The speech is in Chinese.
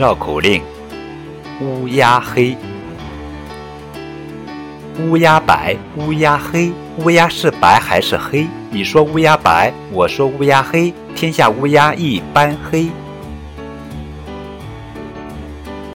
绕口令。乌鸦黑。乌鸦白。乌鸦黑。乌鸦是白还是黑？你说乌鸦白我说乌鸦黑。天下乌鸦一般黑。